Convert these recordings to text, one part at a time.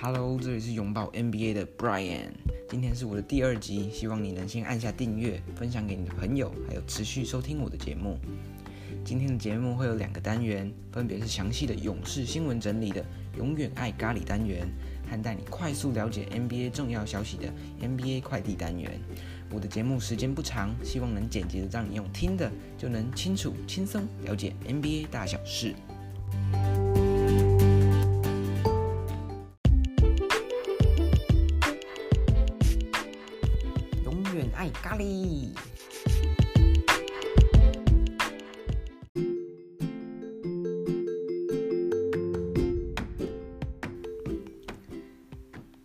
Hello，这里是拥抱 NBA 的 Brian，今天是我的第二集，希望你能先按下订阅，分享给你的朋友，还有持续收听我的节目。今天的节目会有两个单元，分别是详细的勇士新闻整理的永远爱咖喱单元，和带你快速了解 NBA 重要消息的 NBA 快递单元。我的节目时间不长，希望能简洁的让你用听的就能清楚轻松了解 NBA 大小事。咖喱，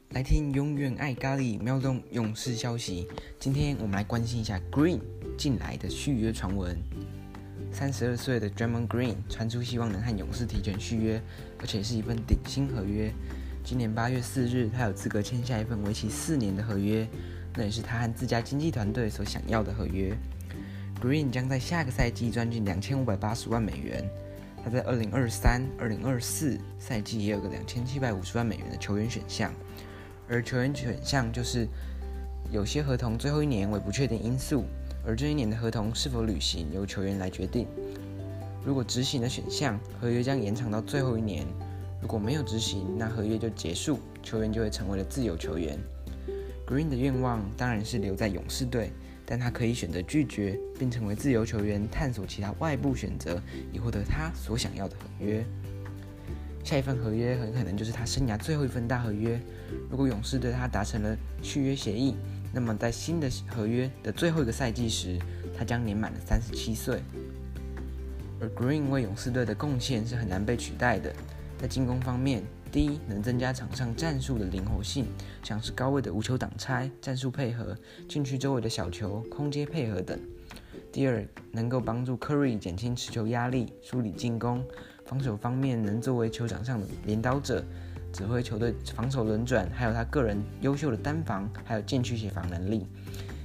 来听永远爱咖喱，秒懂勇士消息。今天我们来关心一下 Green 近来的续约传闻。三十二岁的 d r a m o n Green 传出希望能和勇士提前续约，而且是一份顶薪合约。今年八月四日，他有资格签下一份为期四年的合约。那也是他和自家经纪团队所想要的合约。Green 将在下个赛季赚进两千五百八十万美元。他在二零二三、二零二四赛季也有个两千七百五十万美元的球员选项。而球员选项就是有些合同最后一年为不确定因素，而这一年的合同是否履行由球员来决定。如果执行的选项，合约将延长到最后一年；如果没有执行，那合约就结束，球员就会成为了自由球员。Green 的愿望当然是留在勇士队，但他可以选择拒绝，并成为自由球员，探索其他外部选择，以获得他所想要的合约。下一份合约很可能就是他生涯最后一份大合约。如果勇士对他达成了续约协议，那么在新的合约的最后一个赛季时，他将年满了三十七岁。而 Green 为勇士队的贡献是很难被取代的，在进攻方面。第一，能增加场上战术的灵活性，像是高位的无球挡拆、战术配合、禁区周围的小球、空接配合等。第二，能够帮助 Curry 减轻持球压力、梳理进攻。防守方面，能作为球场上的领导者，指挥球队防守轮转，还有他个人优秀的单防，还有禁区协防能力。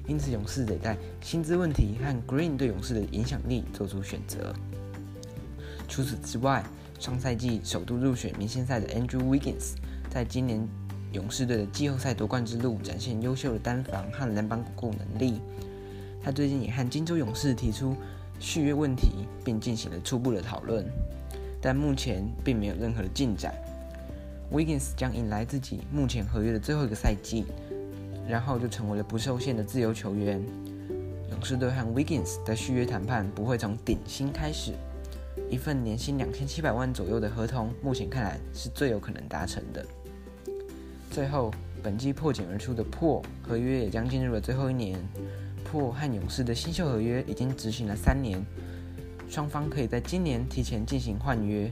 因此，勇士得在薪资问题和 Green 对勇士的影响力做出选择。除此之外，上赛季首度入选明星赛的 Andrew Wiggins，在今年勇士队的季后赛夺冠之路展现优秀的单防和篮板巩固能力。他最近也和金州勇士提出续约问题，并进行了初步的讨论，但目前并没有任何的进展。Wiggins 将迎来自己目前合约的最后一个赛季，然后就成为了不受限的自由球员。勇士队和 Wiggins 的续约谈判不会从顶薪开始。一份年薪两千七百万左右的合同，目前看来是最有可能达成的。最后，本季破茧而出的破合约也将进入了最后一年。破和勇士的新秀合约已经执行了三年，双方可以在今年提前进行换约，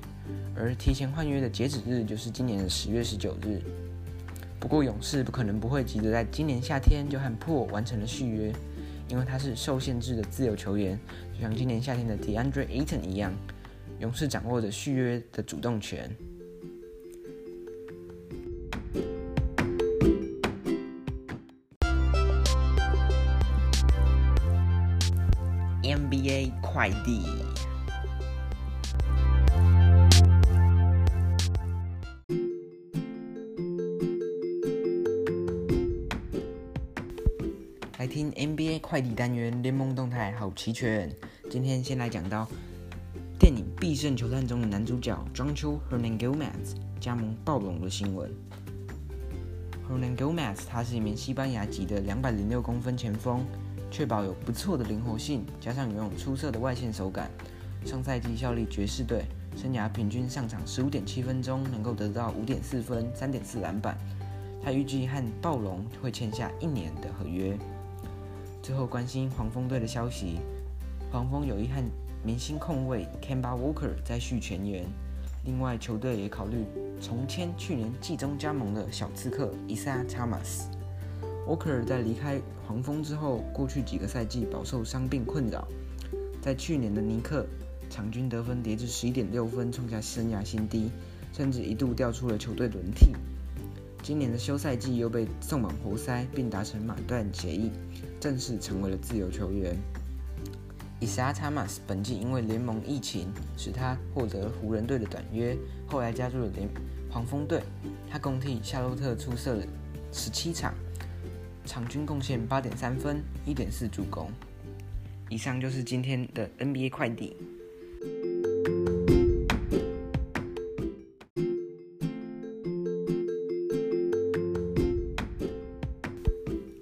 而提前换约的截止日就是今年的十月十九日。不过，勇士不可能不会急着在今年夏天就和破完成了续约，因为他是受限制的自由球员，就像今年夏天的 DeAndre Ayton 一样。勇士掌握着续约的主动权。NBA 快递，来听 NBA 快递单元，联盟动态好齐全。今天先来讲到。电影《必胜球探》中的男主角 Juancho Hernangomez 加盟暴龙的新闻。Hernangomez 他是一名西班牙籍的两百零六公分前锋，确保有不错的灵活性，加上拥有出色的外线手感。上赛季效力爵士队，生涯平均上场十五点七分钟，能够得到五点四分、三点四篮板。他预计和暴龙会签下一年的合约。最后关心黄蜂队的消息，黄蜂有意和明星控卫 Kemba Walker 再续前缘，另外球队也考虑重签去年季中加盟的小刺客 Isaiah Thomas。Walker 在离开黄蜂之后，过去几个赛季饱受伤病困扰，在去年的尼克场均得分跌至十一点六分，创下生涯新低，甚至一度掉出了球队轮替。今年的休赛季又被送往活塞，并达成买断协议，正式成为了自由球员。Isaiah Thomas 本季因为联盟疫情使他获得湖人队的短约，后来加入了联黄蜂队。他共替夏洛特出赛了十七场，场均贡献八点三分、一点四助攻。以上就是今天的 NBA 快递。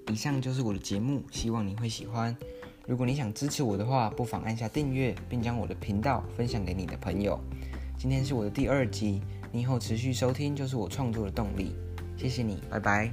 以上就是我的节目，希望你会喜欢。如果你想支持我的话，不妨按下订阅，并将我的频道分享给你的朋友。今天是我的第二集，你以后持续收听就是我创作的动力。谢谢你，拜拜。